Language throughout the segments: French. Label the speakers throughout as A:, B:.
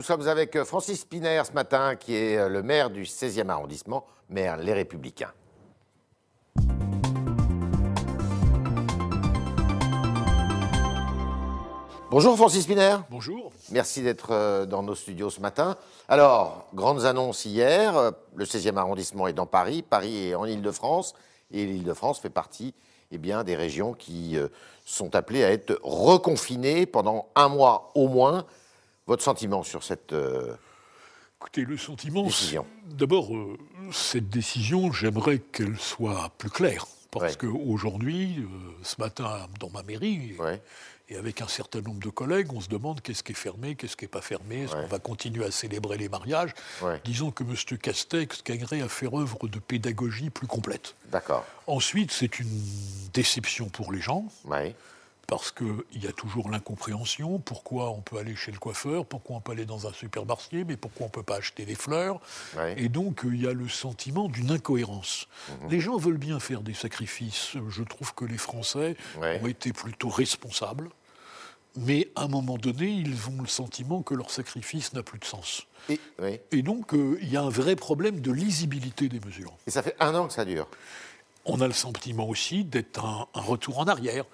A: Nous sommes avec euh, Francis Spiner ce matin, qui est euh, le maire du 16e arrondissement, maire Les Républicains. Bonjour Francis Spiner.
B: Bonjour.
A: Merci d'être euh, dans nos studios ce matin. Alors, grandes annonces hier. Le 16e arrondissement est dans Paris. Paris est en Ile-de-France. Et l'Île-de-France fait partie eh bien, des régions qui sont appelées à être reconfinées pendant un mois au moins. Votre sentiment sur cette euh,
B: Écoutez, le sentiment,
A: décision
B: D'abord, euh, cette décision, j'aimerais qu'elle soit plus claire. Parce qu'aujourd'hui, euh, ce matin, dans ma mairie, et avec un certain nombre de collègues, on se demande qu'est-ce qui est fermé, qu'est-ce qui n'est pas fermé, est-ce qu'on va continuer à célébrer les mariages Disons que M. Castex gagnerait à faire œuvre de pédagogie plus complète.
A: D'accord.
B: Ensuite, c'est une déception pour les gens parce qu'il y a toujours l'incompréhension. Pourquoi on peut aller chez le coiffeur? Pourquoi on peut aller dans un supermarché? Mais pourquoi on ne peut pas acheter des fleurs? Et donc, il y a le sentiment d'une incohérence. Mhm. Les gens veulent bien faire des sacrifices. Je trouve que les Français ont été plutôt responsables. Mais à un moment donné, ils ont le sentiment que leur sacrifice n'a plus de sens. Et, donc, euh, il y a un vrai problème de lisibilité des mesures.
A: Et ça fait un an que ça dure.
B: On a le sentiment aussi d'être un retour en arrière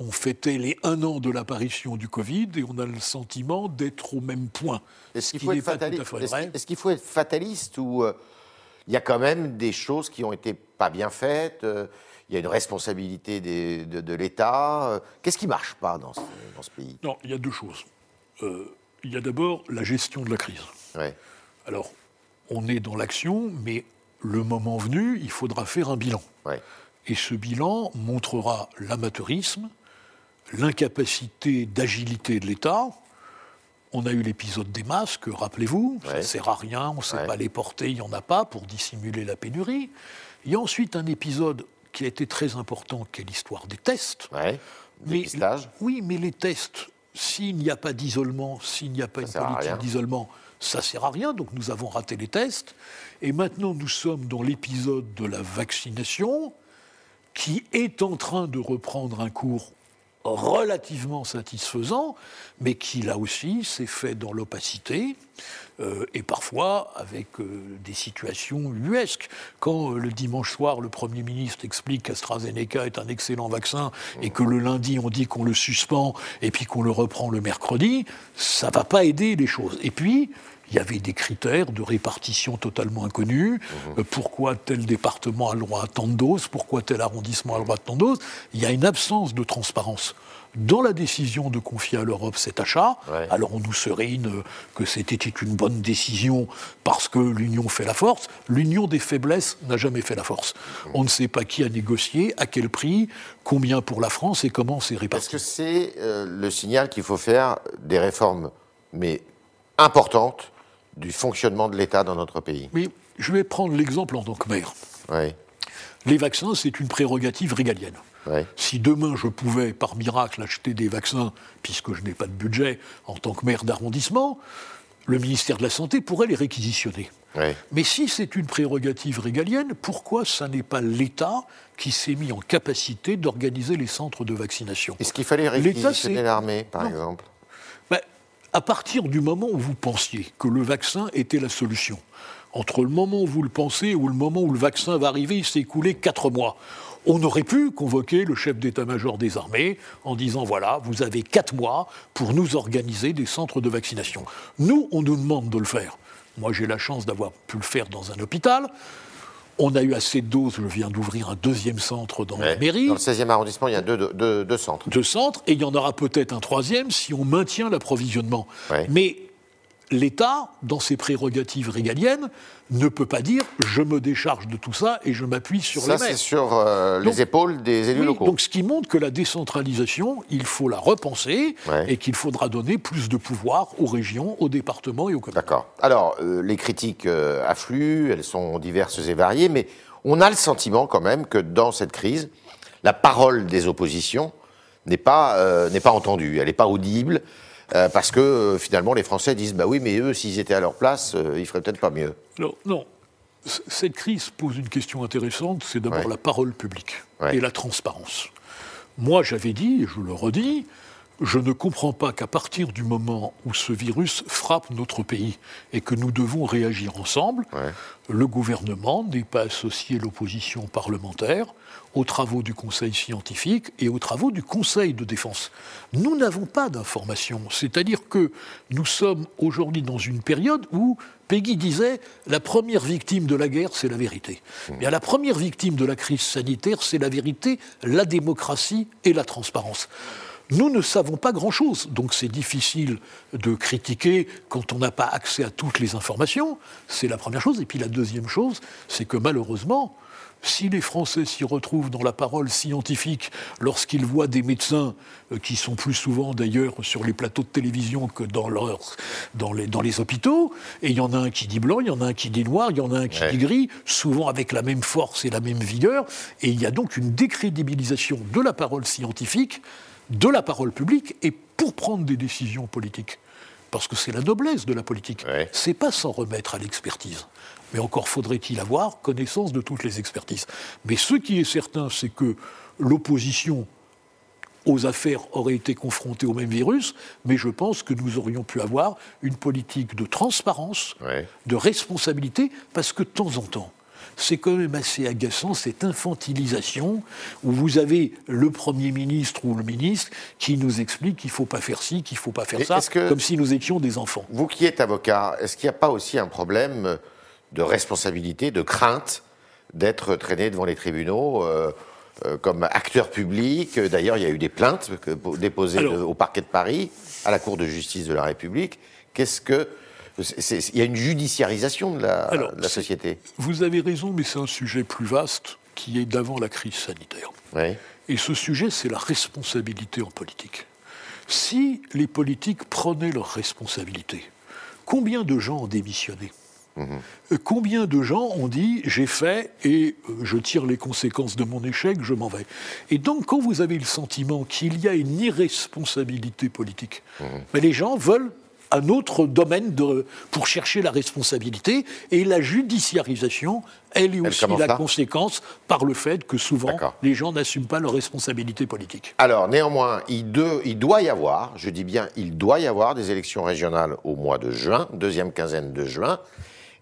B: on fêtait les un an de l'apparition du Covid et on a le sentiment d'être au même point.
A: Est-ce qu'il faut, être fataliste ou euh, il y a quand même des choses qui ont été pas bien faites euh, Il y a une responsabilité de, l'État. Euh, qu'est-ce qui marche pas dans ce, pays?
B: Non, il y a deux choses. il y a d'abord la gestion de la crise. Alors, on est dans l'action, mais le moment venu, il faudra faire un bilan. Et ce bilan montrera l'amateurisme, l'incapacité d'agilité de l'État. On a eu l'épisode des masques, rappelez-vous, ça ne sert à rien, on ne sait pas les porter, il n'y en a pas pour dissimuler la pénurie. Il y a ensuite un épisode qui a été très important, qui est l'histoire des tests.
A: Ouais.
B: Mais, oui, mais les tests, s'il n'y a pas d'isolement, s'il n'y a pas une politique d'isolement, ça ne sert à rien. Donc nous avons raté les tests. Et maintenant, nous sommes dans l'épisode de la vaccination qui est en train de reprendre un cours relativement satisfaisant, mais qui là aussi s'est fait dans l'opacité euh, et parfois avec euh, des situations uesques. Quand euh, le dimanche soir, le Premier ministre explique qu'AstraZeneca est un excellent vaccin et que le lundi on dit qu'on le suspend et puis qu'on le reprend le mercredi, ça ne va pas aider les choses. Et puis, il y avait des critères de répartition totalement inconnus. Mhm. Euh, pourquoi tel département a le droit à tant de doses? Pourquoi tel arrondissement a le droit à tant de doses? Il y a une absence de transparence dans la décision de confier à l'Europe cet achat. Alors on nous serine que c'était une bonne décision parce que l'union fait la force. L'union des faiblesses n'a jamais fait la force. Mhm. On ne sait pas qui a négocié, à quel prix, combien pour la France et comment c'est réparti.
A: Est-ce que c'est euh, le signal qu'il faut faire des réformes, mais importantes, du fonctionnement de l'État dans notre pays.
B: Oui, je vais prendre l'exemple en tant que maire.
A: Oui.
B: Les vaccins, c'est une prérogative régalienne. Si demain je pouvais, par miracle, acheter des vaccins, puisque je n'ai pas de budget en tant que maire d'arrondissement, le ministère de la Santé pourrait les réquisitionner. Mais si c'est une prérogative régalienne, pourquoi ça n'est pas l'État qui s'est mis en capacité d'organiser les centres de vaccination?
A: Est-ce qu'il fallait réquisitionner l'armée, par exemple?
B: À partir du moment où vous pensiez que le vaccin était la solution, entre le moment où vous le pensez ou le moment où le vaccin va arriver, il s'est écoulé quatre mois. On aurait pu convoquer le chef d'état-major des armées en disant voilà, vous avez quatre mois pour nous organiser des centres de vaccination. Nous, on nous demande de le faire. Moi, j'ai la chance d'avoir pu le faire dans un hôpital. On a eu assez de doses, je viens d'ouvrir un deuxième centre dans la mairie.
A: Dans le 16e arrondissement, il y a deux, centres.
B: Deux centres, et il y en aura peut-être un troisième si on maintient l'approvisionnement. Mais l'État, dans ses prérogatives régaliennes, ne peut pas dire je me décharge de tout ça et je m'appuie sur
A: ça,
B: les
A: Ça, c'est sur euh, les épaules des élus locaux.
B: Donc, ce qui montre que la décentralisation, il faut la repenser et qu'il faudra donner plus de pouvoir aux régions, aux départements et aux communes.
A: D'accord. Alors, euh, les critiques euh, affluent, elles sont diverses et variées, mais on a le sentiment quand même que dans cette crise, la parole des oppositions n'est pas, n'est pas entendue, elle n'est pas audible. Euh, parce que euh, finalement les Français disent bah oui, mais eux, s'ils étaient à leur place, euh, ils feraient peut-être pas mieux.
B: Non, non. Cette crise pose une question intéressante, c'est d'abord la parole publique et la transparence. Moi, j'avais dit, et je le redis, je ne comprends pas qu'à partir du moment où ce virus frappe notre pays et que nous devons réagir ensemble, le gouvernement n'ait pas associé l'opposition parlementaire aux travaux du Conseil scientifique et aux travaux du Conseil de défense. Nous n'avons pas d'informations, c'est-à-dire que nous sommes aujourd'hui dans une période où Peggy disait la première victime de la guerre, c'est la vérité. Mmh. Bien, la première victime de la crise sanitaire, c'est la vérité, la démocratie et la transparence. Nous ne savons pas grand-chose, donc c'est difficile de critiquer quand on n'a pas accès à toutes les informations. C'est la première chose. Et puis la deuxième chose, c'est que malheureusement, si les Français s'y retrouvent dans la parole scientifique lorsqu'ils voient des médecins euh, qui sont plus souvent d'ailleurs sur les plateaux de télévision que dans, dans, les, dans les hôpitaux, et il y en a un qui dit blanc, il y en a un qui dit noir, il y en a un qui dit gris, souvent avec la même force et la même vigueur, et il y a donc une décrédibilisation de la parole scientifique, de la parole publique, et pour prendre des décisions politiques parce que c'est la noblesse de la politique. C'est pas s'en remettre à l'expertise. Mais encore faudrait-il avoir connaissance de toutes les expertises. Mais ce qui est certain, c'est que l'opposition aux affaires aurait été confrontée au même virus, mais je pense que nous aurions pu avoir une politique de transparence, de responsabilité, parce que de temps en temps, c'est quand même assez agaçant cette infantilisation où vous avez le Premier ministre ou le ministre qui nous explique qu'il ne faut pas faire ci, qu'il ne faut pas faire ça, comme si nous étions des enfants.
A: Vous qui êtes avocat, est-ce qu'il n'y a pas aussi un problème de responsabilité, de crainte d'être traîné devant les tribunaux euh, euh, comme acteur public? D'ailleurs, il y a eu des plaintes déposées au parquet de Paris, à la Cour de justice de la République. Qu'est-ce que il y a une judiciarisation de la, société.
B: Vous avez raison, mais c'est un sujet plus vaste qui est d'avant la crise sanitaire. Et ce sujet, c'est la responsabilité en politique. Si les politiques prenaient leurs responsabilités, combien de gens ont démissionné? Mhm. Combien de gens ont dit j'ai fait et euh, je tire les conséquences de mon échec, je m'en vais? Et donc, quand vous avez le sentiment qu'il y a une irresponsabilité politique, mhm. mais les gens veulent un autre domaine de, pour chercher la responsabilité. Et la judiciarisation, elle est aussi la conséquence par le fait que souvent les gens n'assument pas leurs responsabilités politiques.
A: Alors néanmoins, il, il, doit y avoir, je dis bien, il doit y avoir des élections régionales au mois de juin, deuxième quinzaine de juin.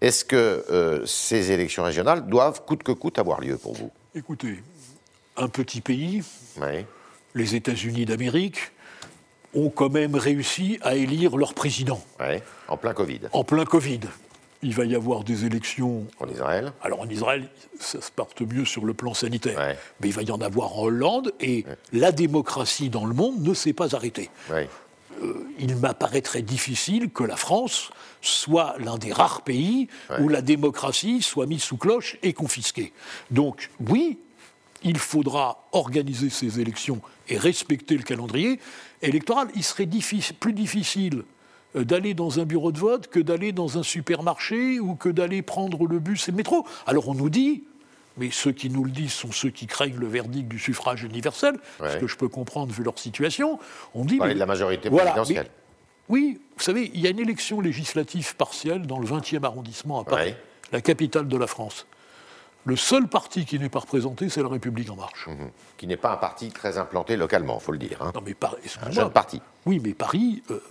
A: Est-ce que euh, ces élections régionales doivent coûte que coûte avoir lieu pour vous?
B: Écoutez, un petit pays, les États-Unis d'Amérique, ont quand même réussi à élire leur président.
A: en plein Covid.
B: En plein Covid. Il va y avoir des élections.
A: En Israël
B: Alors en Israël, ça se parte mieux sur le plan sanitaire. Mais il va y en avoir en Hollande et la démocratie dans le monde ne s'est pas arrêtée. Euh, il m'apparaîtrait difficile que la France soit l'un des rares pays où la démocratie soit mise sous cloche et confisquée. Donc oui, il faudra organiser ces élections et respecter le calendrier électoral. Il serait plus difficile euh, d'aller dans un bureau de vote que d'aller dans un supermarché ou que d'aller prendre le bus et le métro. Alors on nous dit, mais ceux qui nous le disent sont ceux qui craignent le verdict du suffrage universel, ce que je peux comprendre vu leur situation.
A: On dit. mais, de la majorité présidentielle.
B: oui, vous savez, il y a une élection législative partielle dans le 20e arrondissement à Paris, la capitale de la France. Le seul parti qui n'est pas représenté, c'est la République En Marche. Mhm.
A: Qui n'est pas un parti très implanté localement, il faut le dire. Hein.
B: Non, mais Paris, un jeune parti. Oui, mais Paris, euh,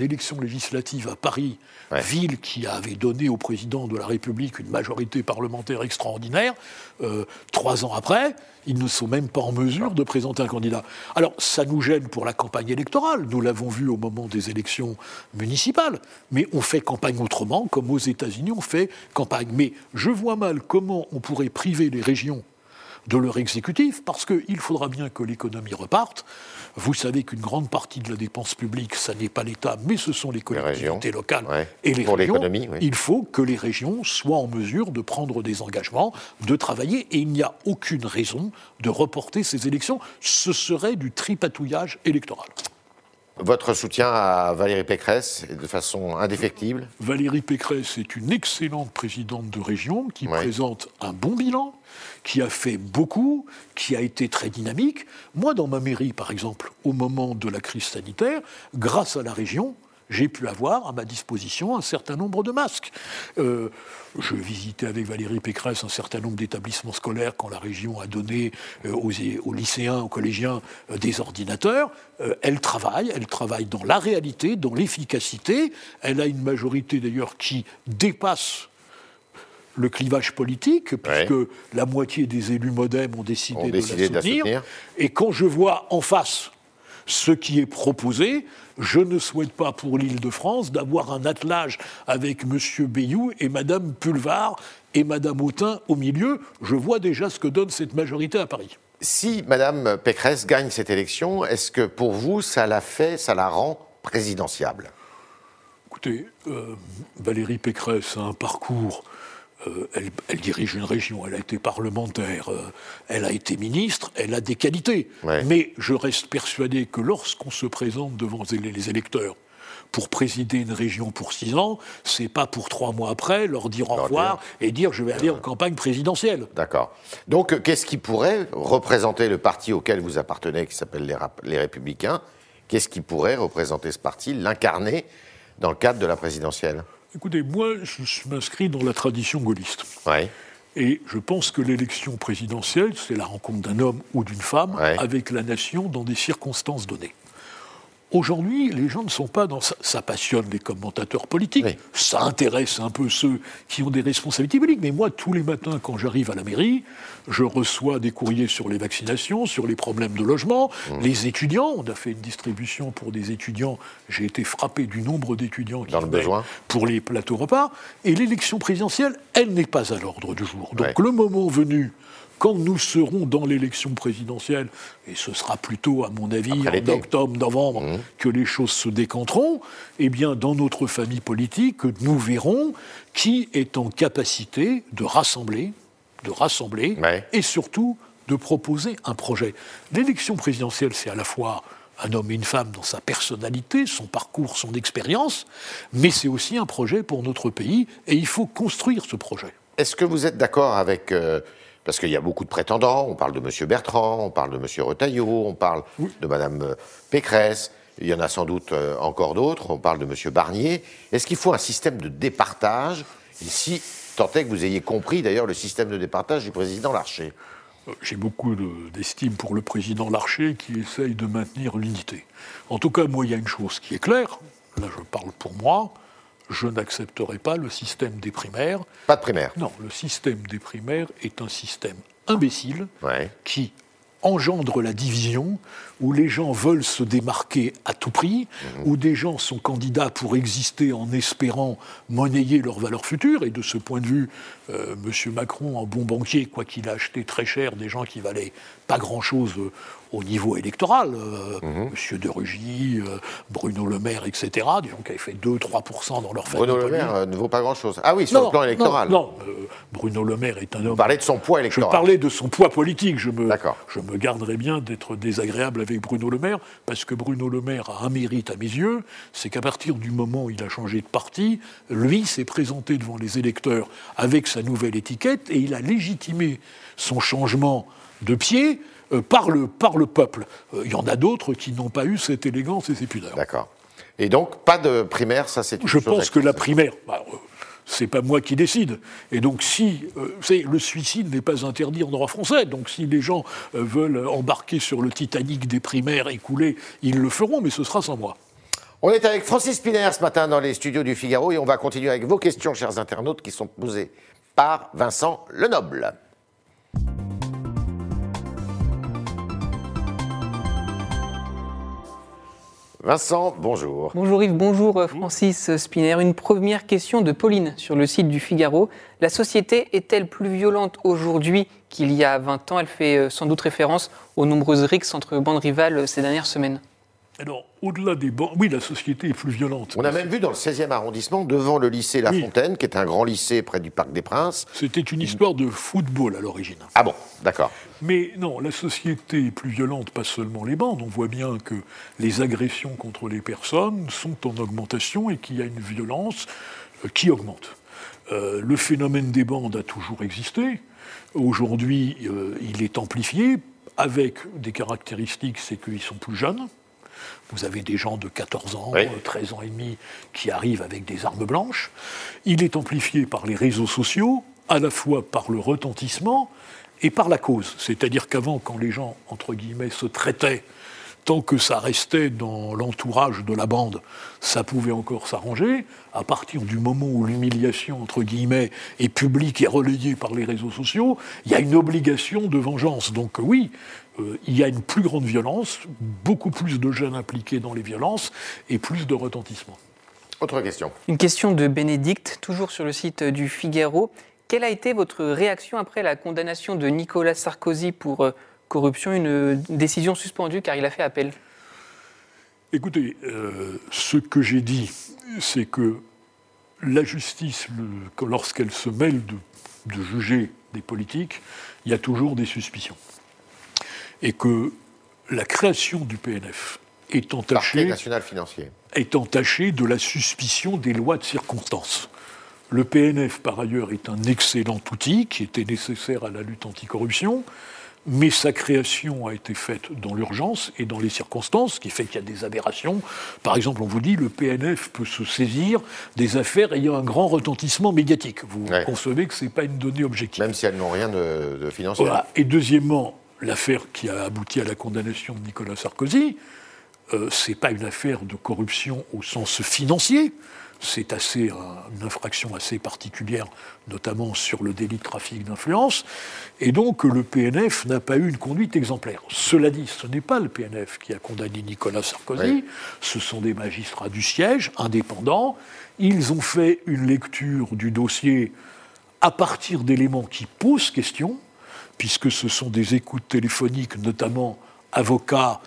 B: élection législative à Paris, ville qui avait donné au président de la République une majorité parlementaire extraordinaire, euh, trois ans après, ils ne sont même pas en mesure de présenter un candidat. Alors, ça nous gêne pour la campagne électorale, nous l'avons vu au moment des élections municipales, mais on fait campagne autrement, comme aux États-Unis, on fait campagne. Mais je vois mal comment on pourrait priver les régions de leur exécutif, parce qu'il faudra bien que l'économie reparte. Vous savez qu'une grande partie de la dépense publique, ça n'est pas l'État, mais ce sont les collectivités locales et les régions. Il faut que les régions soient en mesure de prendre des engagements, de travailler, et il n'y a aucune raison de reporter ces élections. Ce serait du tripatouillage électoral.
A: Votre soutien à Valérie Pécresse est de façon indéfectible
B: Valérie Pécresse est une excellente présidente de région qui présente un bon bilan, qui a fait beaucoup, qui a été très dynamique. Moi, dans ma mairie, par exemple, au moment de la crise sanitaire, grâce à la région, j'ai pu avoir à ma disposition un certain nombre de masques. Euh, je visitais avec Valérie Pécresse un certain nombre d'établissements scolaires quand la région a donné euh, aux, lycéens, aux collégiens euh, des ordinateurs. elle travaille, elle travaille dans la réalité, dans l'efficacité. Elle a une majorité d'ailleurs qui dépasse le clivage politique, puisque la moitié des élus modem ont décidé, de, la soutenir. Et quand je vois en face ce qui est proposé, je ne souhaite pas pour l'île de France d'avoir un attelage avec M. Bayou et Mme Pulvar et Mme Autain au milieu. Je vois déjà ce que donne cette majorité à Paris.
A: Si Mme Pécresse gagne cette élection, est-ce que pour vous, ça la fait, ça la rend présidentiable?
B: Écoutez, euh, Valérie Pécresse a un parcours euh, elle, dirige une région, elle a été parlementaire, euh, elle a été ministre, elle a des qualités. Mais je reste persuadé que lorsqu'on se présente devant les électeurs pour présider une région pour six ans, c'est pas pour trois mois après leur dire au revoir et dire je vais aller en campagne présidentielle.
A: D'accord. Donc qu'est-ce qui pourrait représenter le parti auquel vous appartenez, qui s'appelle les, les Républicains? Qu'est-ce qui pourrait représenter ce parti, l'incarner dans le cadre de la présidentielle?
B: Écoutez, moi, je m'inscris dans la tradition gaulliste. Et je pense que l'élection présidentielle, c'est la rencontre d'un homme ou d'une femme avec la nation dans des circonstances données. Aujourd'hui, les gens ne sont pas dans ça. Ça passionne les commentateurs politiques, ça intéresse un peu ceux qui ont des responsabilités politiques. Mais moi, tous les matins, quand j'arrive à la mairie, je reçois des courriers sur les vaccinations, sur les problèmes de logement, mmh. les étudiants. On a fait une distribution pour des étudiants. J'ai été frappé du nombre d'étudiants qui
A: dans le besoin
B: pour les plateaux repas. Et l'élection présidentielle, elle n'est pas à l'ordre du jour. Donc le moment venu quand nous serons dans l'élection présidentielle, et ce sera plutôt, à mon avis, en octobre, novembre, mmh. que les choses se décanteront, eh bien, dans notre famille politique, nous verrons qui est en capacité de rassembler, de rassembler, et surtout de proposer un projet. L'élection présidentielle, c'est à la fois un homme et une femme dans sa personnalité, son parcours, son expérience, mais c'est aussi un projet pour notre pays, et il faut construire ce projet.
A: Est-ce que vous êtes d'accord avec euh, parce qu'il y a beaucoup de prétendants. On parle de M. Bertrand, on parle de M. Retailleau, on parle de Mme euh, Pécresse. Il y en a sans doute euh, encore d'autres. On parle de M. Barnier. Est-ce qu'il faut un système de départage? Ici, tant est que vous ayez compris d'ailleurs le système de départage du président Larcher.
B: Euh, j'ai beaucoup d'estime pour le président Larcher qui essaye de maintenir l'unité. En tout cas, moi, il y a une chose qui est claire. Là, je parle pour moi je n'accepterai pas le système des primaires.
A: Pas de primaire
B: Non, le système des primaires est un système imbécile qui engendre la division, où les gens veulent se démarquer à tout prix, mhm. où des gens sont candidats pour exister en espérant monnayer leur valeur future. Et de ce point de vue, euh, M. Macron, en bon banquier, quoi qu'il a acheté très cher des gens qui valaient pas grand-chose euh, au niveau électoral, euh, mhm. M. de Rugy, euh, Bruno Le Maire, etc., des gens qui avaient fait 2-3% dans leur famille.
A: Bruno Le Maire euh, ne vaut pas grand-chose. Ah oui, sur le plan électoral.
B: Non, Bruno Le Maire est un homme. Vous
A: parlez de son poids électoral.
B: Je parlais de son poids politique. Je me, je me garderais bien d'être désagréable avec Bruno Le Maire, parce que Bruno Le Maire a un mérite à mes yeux, c'est qu'à partir du moment où il a changé de parti, lui s'est présenté devant les électeurs avec sa nouvelle étiquette et il a légitimé son changement de pied euh, par, le, par le peuple. Euh, il y en a d'autres qui n'ont pas eu cette élégance et ces pudeurs.
A: D'accord. Et donc, pas de primaire, ça c'est une
B: Je pense que la primaire, bah, euh, c'est pas moi qui décide. Et donc, si le suicide n'est pas interdit en droit français, donc si les gens veulent embarquer sur le Titanic des primaires et couler, ils le feront, mais ce sera sans moi.
A: On est avec Francis Spiner ce matin dans les studios du Figaro et on va continuer avec vos questions, chers internautes, qui sont posées par Vincent Lenoble. Vincent, bonjour.
C: Bonjour Yves, bonjour euh, Francis Spiner. Une première question de Pauline sur le site du Figaro. La société est-elle plus violente aujourd'hui qu'il y a 20 ans? Elle fait euh, sans doute référence aux nombreuses rixes entre bandes rivales euh, ces dernières semaines.
B: Alors, au-delà des bancs, oui, la société est plus violente.
A: On a même vu dans le 16e arrondissement, devant le lycée La Fontaine, qui est un grand lycée près du Parc des Princes.
B: C'était une histoire de football à l'origine.
A: Ah bon, d'accord.
B: Mais non, la société est plus violente, pas seulement les bandes. On voit bien que les agressions contre les personnes sont en augmentation et qu'il y a une violence euh, qui augmente. Euh, le phénomène des bandes a toujours existé. Aujourd'hui, euh, il est amplifié avec des caractéristiques, c'est qu'ils sont plus jeunes Vous avez des gens de 14 ans, 13 ans et demi qui arrivent avec des armes blanches. Il est amplifié par les réseaux sociaux, à la fois par le retentissement et par la cause. C'est-à-dire qu'avant, quand les gens, entre guillemets, se traitaient tant que ça restait dans l'entourage de la bande, ça pouvait encore s'arranger. À partir du moment où l'humiliation, entre guillemets, est publique et relayée par les réseaux sociaux, il y a une obligation de vengeance. Donc oui, euh, il y a une plus grande violence, beaucoup plus de jeunes impliqués dans les violences et plus de retentissement.
A: Autre question.
C: Une question de Bénédicte, toujours sur le site du Figaro. Quelle a été votre réaction après la condamnation de Nicolas Sarkozy pour euh, corruption, une décision suspendue car il a fait appel?
B: Écoutez, euh, ce que j'ai dit, c'est que la justice, lorsqu'elle se mêle de, juger des politiques, il y a toujours des suspicions. Et que la création du PNF est entachée,
A: national financier.
B: est entachée de la suspicion des lois de circonstance. Le PNF, par ailleurs, est un excellent outil qui était nécessaire à la lutte anticorruption mais sa création a été faite dans l'urgence et dans les circonstances, ce qui fait qu'il y a des aberrations. Par exemple, on vous dit le PNF peut se saisir des affaires ayant un grand retentissement médiatique. Vous concevez que ce n'est pas une donnée objective.
A: Même si elles n'ont rien de, financier.
B: Et deuxièmement, l'affaire qui a abouti à la condamnation de Nicolas Sarkozy, euh, ce n'est pas une affaire de corruption au sens financier, c'est assez une infraction assez particulière, notamment sur le délit de trafic d'influence, et donc le PNF n'a pas eu une conduite exemplaire. Cela dit, ce n'est pas le PNF qui a condamné Nicolas Sarkozy, ce sont des magistrats du siège, indépendants. Ils ont fait une lecture du dossier à partir d'éléments qui posent question, puisque ce sont des écoutes téléphoniques, notamment avocats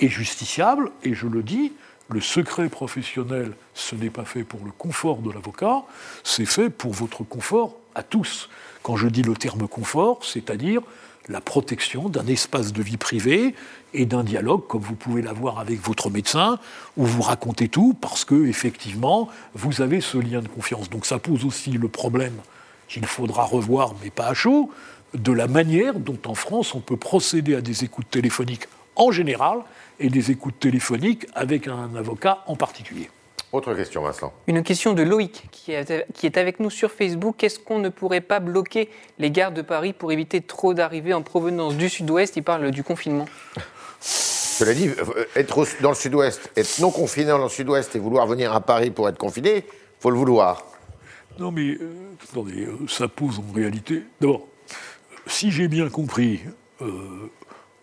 B: et justiciables, et je le dis, le secret professionnel, ce n'est pas fait pour le confort de l'avocat, c'est fait pour votre confort à tous. Quand je dis le terme confort, c'est-à-dire la protection d'un espace de vie privée et d'un dialogue comme vous pouvez l'avoir avec votre médecin, où vous racontez tout parce que effectivement vous avez ce lien de confiance. Donc ça pose aussi le problème qu'il faudra revoir, mais pas à chaud, de la manière dont en France on peut procéder à des écoutes téléphoniques en général et des écoutes téléphoniques avec un avocat en particulier.
A: Autre question, Vincent.
C: Une question de Loïc, qui est, avec nous sur Facebook. Est-ce qu'on ne pourrait pas bloquer les gares de Paris pour éviter trop d'arrivées en provenance du sud-ouest? Il parle du confinement.
A: Cela dit, euh, être dans le sud-ouest, être non confiné dans le sud-ouest et vouloir venir à Paris pour être confiné, faut le vouloir.
B: Non, mais euh, attendez, euh, ça pose en réalité. D'abord, si j'ai bien compris,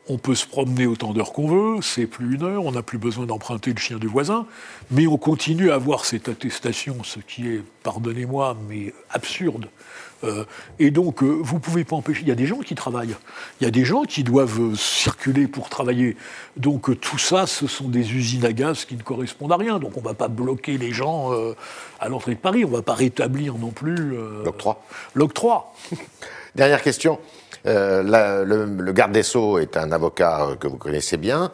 B: on peut se promener autant d'heures qu'on veut, c'est plus une heure, on n'a plus besoin d'emprunter le chien du voisin, mais on continue à avoir cette attestation, ce qui est, pardonnez-moi, mais absurde. Euh, et donc, euh, vous ne pouvez pas empêcher. Il y a des gens qui travaillent. Il y a des gens qui doivent euh, circuler pour travailler. Donc, tout ça, ce sont des usines à gaz qui ne correspondent à rien. Donc, on ne va pas bloquer les gens à l'entrée de Paris. On ne va pas rétablir non plus.
A: L'octroi.
B: L'octroi.
A: Dernière question. Euh, le, garde des Sceaux est un avocat euh, que vous connaissez bien.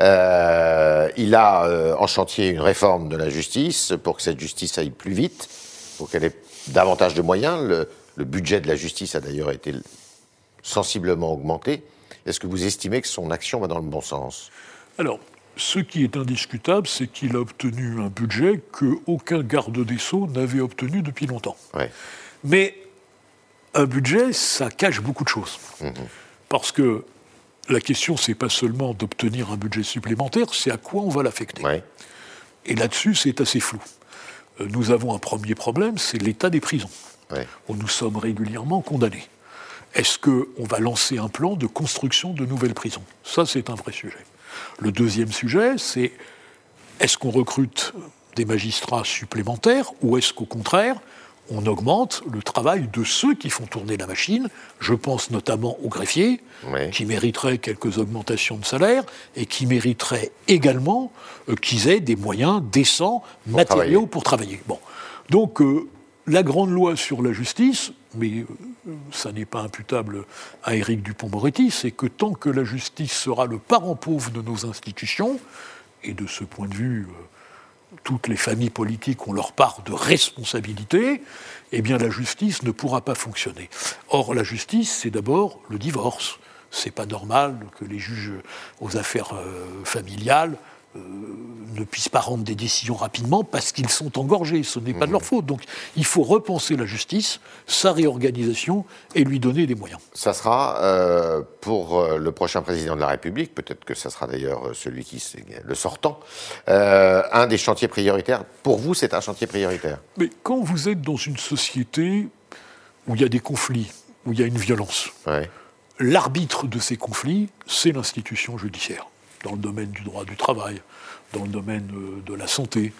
A: Euh, il a en chantier une réforme de la justice pour que cette justice aille plus vite, pour qu'elle ait davantage de moyens. Le, le budget de la justice a d'ailleurs été sensiblement augmenté. Est-ce que vous estimez que son action va dans le bon sens?
B: Alors, ce qui est indiscutable, c'est qu'il a obtenu un budget qu'aucun garde des Sceaux n'avait obtenu depuis longtemps.
A: Ouais.
B: Mais un budget, ça cache beaucoup de choses. Parce que la question, c'est pas seulement d'obtenir un budget supplémentaire, c'est à quoi on va l'affecter. Et là-dessus, c'est assez flou. Euh, nous avons un premier problème, c'est l'état des prisons, où nous sommes régulièrement condamnés. Est-ce qu'on va lancer un plan de construction de nouvelles prisons? Ça, c'est un vrai sujet. Le deuxième sujet, c'est est-ce qu'on recrute des magistrats supplémentaires ou est-ce qu'au contraire, on augmente le travail de ceux qui font tourner la machine. Je pense notamment aux greffiers, qui mériteraient quelques augmentations de salaire et qui mériteraient également euh, qu'ils aient des moyens décents, matériaux pour travailler. Bon. Donc, euh, la grande loi sur la justice, mais euh, ça n'est pas imputable à Éric Dupont-Moretti, c'est que tant que la justice sera le parent pauvre de nos institutions, et de ce point de vue, toutes les familles politiques ont leur part de responsabilité, eh bien la justice ne pourra pas fonctionner. Or, la justice, c'est d'abord le divorce. C'est pas normal que les juges aux affaires euh, ne puissent pas rendre des décisions rapidement parce qu'ils sont engorgés. Ce n'est pas de leur faute. Donc il faut repenser la justice, sa réorganisation et lui donner des moyens.
A: Ça sera euh, pour euh, le prochain président de la République, peut-être que ça sera d'ailleurs celui qui le sortant, un des chantiers prioritaires. Pour vous, c'est un chantier prioritaire.
B: Mais quand vous êtes dans une société où il y a des conflits, où il y a une violence, l'arbitre de ces conflits, c'est l'institution judiciaire dans le domaine du droit du travail, dans le domaine euh, de la santé,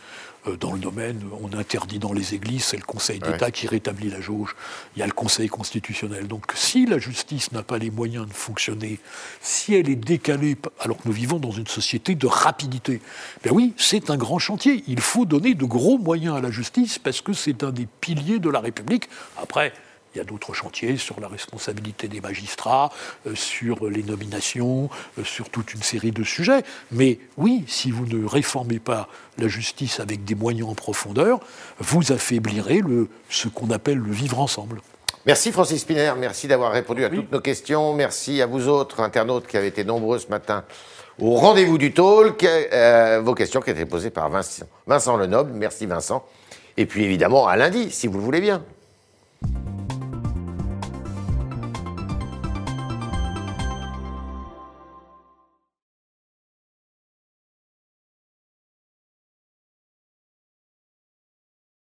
B: euh, dans le domaine, on interdit dans les églises, c'est le Conseil d'État qui rétablit la jauge, il y a le Conseil constitutionnel. Donc si la justice n'a pas les moyens de fonctionner, si elle est décalée, alors que nous vivons dans une société de rapidité, ben oui, c'est un grand chantier. Il faut donner de gros moyens à la justice parce que c'est un des piliers de la République. Après, il y a d'autres chantiers sur la responsabilité des magistrats, euh, sur les nominations, euh, sur toute une série de sujets. Mais oui, si vous ne réformez pas la justice avec des moyens en profondeur, vous affaiblirez le, ce qu'on appelle le vivre ensemble.
A: Merci Francis Spiner, merci d'avoir répondu à toutes nos questions. Merci à vous autres internautes qui avez été nombreux ce matin au rendez-vous du talk. Euh, vos questions qui étaient posées par Vincent, Vincent Lenoble. Merci Vincent. Et puis évidemment à lundi, si vous le voulez bien.